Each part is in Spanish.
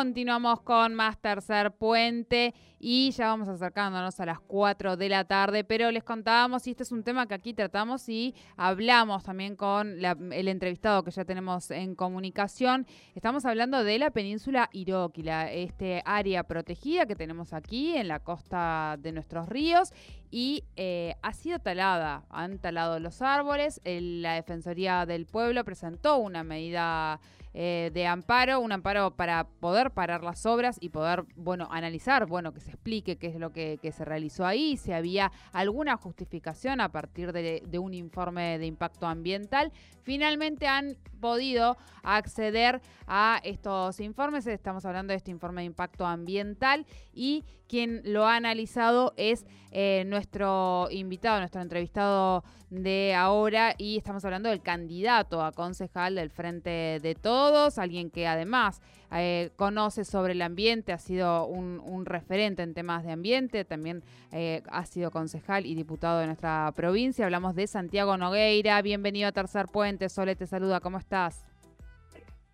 Continuamos con más tercer puente y ya vamos acercándonos a las 4 de la tarde, pero les contábamos, y este es un tema que aquí tratamos y hablamos también con el entrevistado que ya tenemos en comunicación, estamos hablando de la península Iroquila, este área protegida que tenemos aquí en la costa de nuestros ríos y eh, ha sido talada, han talado los árboles, la Defensoría del Pueblo presentó una medida eh, de amparo, un amparo para poder parar las obras y poder, bueno, analizar, bueno, que se explique qué es lo que, se realizó ahí, si había alguna justificación a partir de, un informe de impacto ambiental. Finalmente han podido acceder a estos informes, estamos hablando de este informe de impacto ambiental y quien lo ha analizado es eh, nuestro invitado, nuestro entrevistado de ahora y estamos hablando del candidato a concejal del Frente de Todos, alguien que además eh, conoce sobre el ambiente, ha sido un, referente en temas de ambiente, también eh, ha sido concejal y diputado de nuestra provincia. Hablamos de Santiago Nogueira, bienvenido a Tercer Puente, Sole te saluda, ¿cómo estás?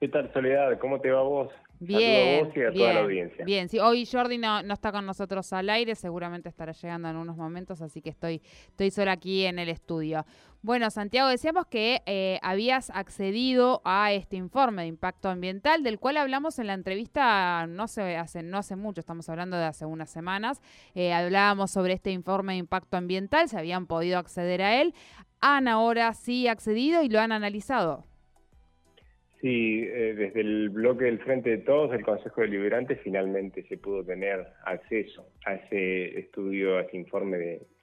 ¿Qué tal Soledad? ¿Cómo te va vos? Bien, bien, toda la audiencia. Bien, sí, hoy Jordi no, no, está con nosotros al aire, seguramente estará llegando en unos momentos, así que estoy, estoy sola aquí en el estudio. Bueno, Santiago, decíamos que eh, habías accedido a este informe de impacto ambiental, del cual hablamos en la entrevista no, se, hace, no hace mucho, estamos hablando de hace unas semanas. Eh, hablábamos sobre este informe de impacto ambiental, se habían podido acceder a él. Han ahora sí accedido y lo han analizado. Sí, eh, desde el bloque del Frente de Todos, el Consejo Deliberante, finalmente se pudo tener acceso a ese estudio, a ese informe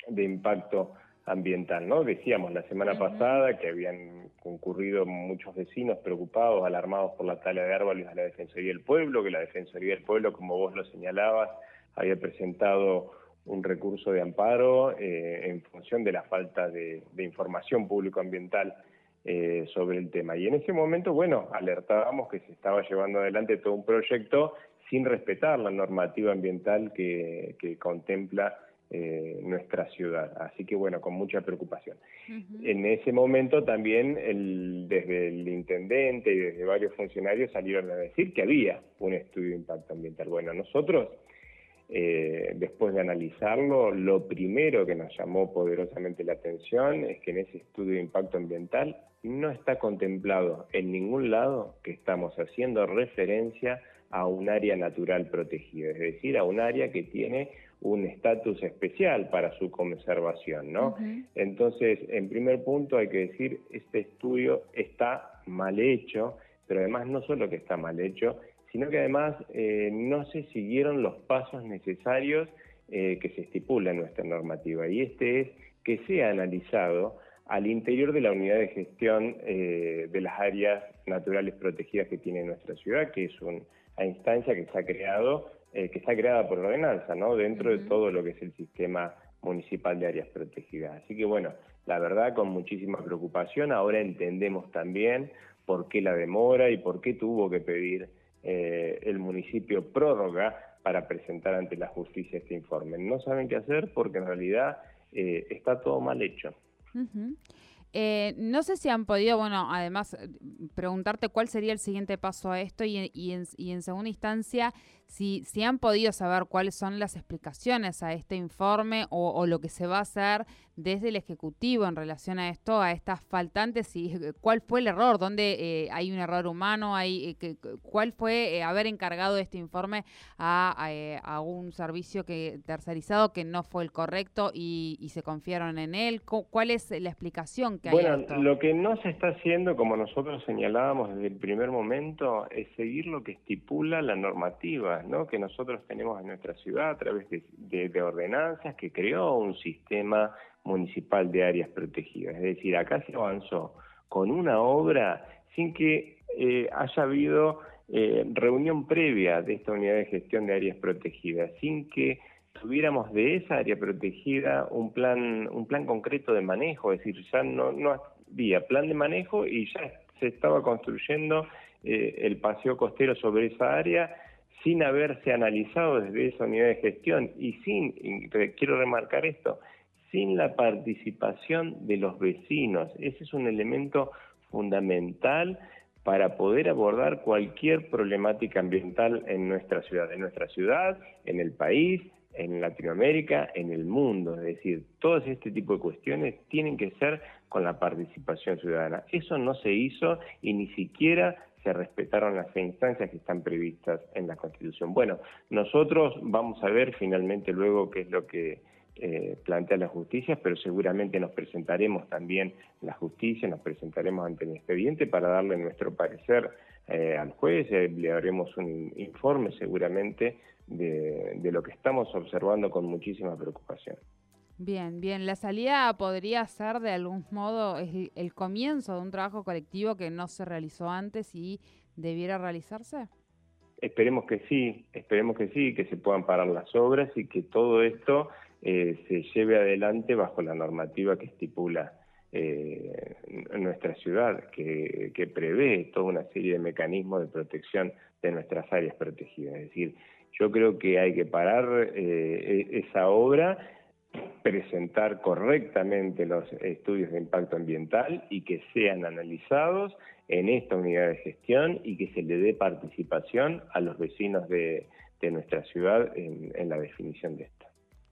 de, impacto ambiental, ¿no? Decíamos la semana pasada que habían concurrido muchos vecinos preocupados, alarmados por la tala de árboles a la Defensoría del Pueblo, que la Defensoría del Pueblo, como vos lo señalabas, había presentado un recurso de amparo eh, en función de la falta de, de información público-ambiental eh, sobre el tema. Y en ese momento, bueno, alertábamos que se estaba llevando adelante todo un proyecto sin respetar la normativa ambiental que, contempla eh, nuestra ciudad. Así que bueno, con mucha preocupación. En ese momento también el, desde el intendente y desde varios funcionarios salieron a decir que había un estudio de impacto ambiental. Bueno, nosotros eh, después de analizarlo, lo primero que nos llamó poderosamente la atención es que en ese estudio de impacto ambiental no está contemplado en ningún lado que estamos haciendo referencia a un área natural protegida, es decir, a un área que tiene un estatus especial para su conservación, ¿no? Entonces, en primer punto hay que decir, este estudio está mal hecho, pero además no solo que está mal hecho, sino que además eh, no se siguieron los pasos necesarios eh, que se estipula en nuestra normativa. Y este es que sea analizado al interior de la unidad de gestión eh, de las áreas naturales protegidas que tiene nuestra ciudad, que es una instancia que se ha creado, que está creada por ordenanza, ¿no? Dentro de todo lo que es el sistema municipal de áreas protegidas. Así que bueno, la verdad con muchísima preocupación, ahora entendemos también por qué la demora y por qué tuvo que pedir eh, el municipio prórroga para presentar ante la justicia este informe. No saben qué hacer porque en realidad eh, está todo mal hecho. Eh, no sé si han podido, bueno, además preguntarte cuál sería el siguiente paso a esto y, y, en, y en segunda instancia, si, si han podido saber cuáles son las explicaciones a este informe o, lo que se va a hacer desde el Ejecutivo en relación a esto, a estas faltantes, y eh, cuál fue el error, dónde eh, hay un error humano, hay, eh, cuál fue haber encargado este informe a, a, un servicio que tercerizado que no fue el correcto y, se confiaron en él. ¿Cuál es la explicación que hay? Bueno, lo que no se está haciendo, como nosotros señalábamos desde el primer momento, es seguir lo que estipula la normativa que nosotros tenemos en nuestra ciudad a través de, ordenanzas que creó un sistema municipal de áreas protegidas. Es decir, acá se avanzó con una obra sin que eh, haya habido eh, reunión previa de esta unidad de gestión de áreas protegidas, sin que tuviéramos de esa área protegida un plan, un plan concreto de manejo, es decir, ya no, no había plan de manejo y ya se estaba construyendo eh, el paseo costero sobre esa área sin haberse analizado desde esa unidad de gestión y sin, quiero remarcar esto, sin la participación de los vecinos. Ese es un elemento fundamental para poder abordar cualquier problemática ambiental en nuestra ciudad, en nuestra ciudad, en el país, en Latinoamérica, en el mundo. Es decir, todos este tipo de cuestiones tienen que ser con la participación ciudadana. Eso no se hizo y ni siquiera se respetaron las instancias que están previstas en la Constitución. Bueno, nosotros vamos a ver finalmente luego qué es lo que eh, plantea la justicia, pero seguramente nos presentaremos también la justicia, nos presentaremos ante el expediente para darle nuestro parecer eh, al juez, eh, le haremos un informe seguramente de, lo que estamos observando con muchísima preocupación. Bien, bien. La salida podría ser de algún modo el, comienzo de un trabajo colectivo que no se realizó antes y debiera realizarse. Esperemos que sí, esperemos que sí, que se puedan parar las obras y que todo esto eh, se lleve adelante bajo la normativa que estipula eh, nuestra ciudad, que, prevé toda una serie de mecanismos de protección de nuestras áreas protegidas. Es decir, yo creo que hay que parar eh, e-, esa obra, presentar correctamente los estudios de impacto ambiental y que sean analizados en esta unidad de gestión y que se le dé participación a los vecinos de, nuestra ciudad en la definición de esto.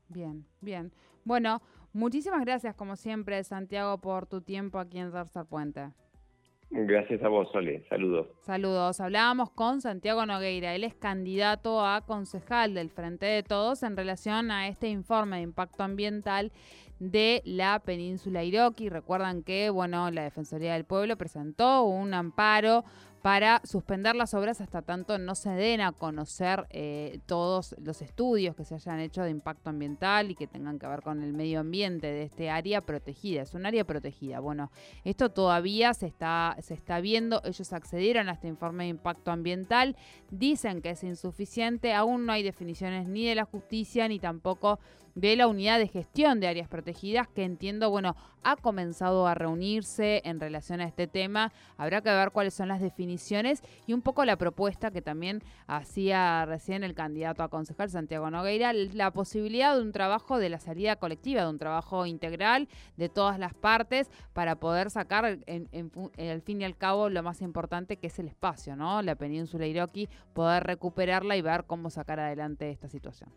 Bien, bien. Bueno, muchísimas gracias como siempre, Santiago, por tu tiempo aquí en Tercer Puente. Gracias a vos, Sole. Saludos. Saludos. Hablábamos con Santiago Nogueira. Él es candidato a concejal del Frente de Todos en relación a este informe de impacto ambiental de la península Iroqui. Recuerdan que, bueno, la Defensoría del Pueblo presentó un amparo para suspender las obras hasta tanto no se den a conocer eh, todos los estudios que se hayan hecho de impacto ambiental y que tengan que ver con el medio ambiente de este área protegida. Es un área protegida. Bueno, esto todavía se está, se está viendo. Ellos accedieron a este informe de impacto ambiental. Dicen que es insuficiente. Aún no hay definiciones ni de la justicia ni tampoco de la unidad de gestión de áreas protegidas que entiendo, bueno, ha comenzado a reunirse en relación a este tema. Habrá que ver cuáles son las definiciones y un poco la propuesta que también hacía recién el candidato a concejal Santiago Nogueira, la posibilidad de un trabajo de la salida colectiva, de un trabajo integral de todas las partes para poder sacar en, al fin y al cabo lo más importante que es el espacio, ¿no? La península Iroqui, poder recuperarla y ver cómo sacar adelante esta situación.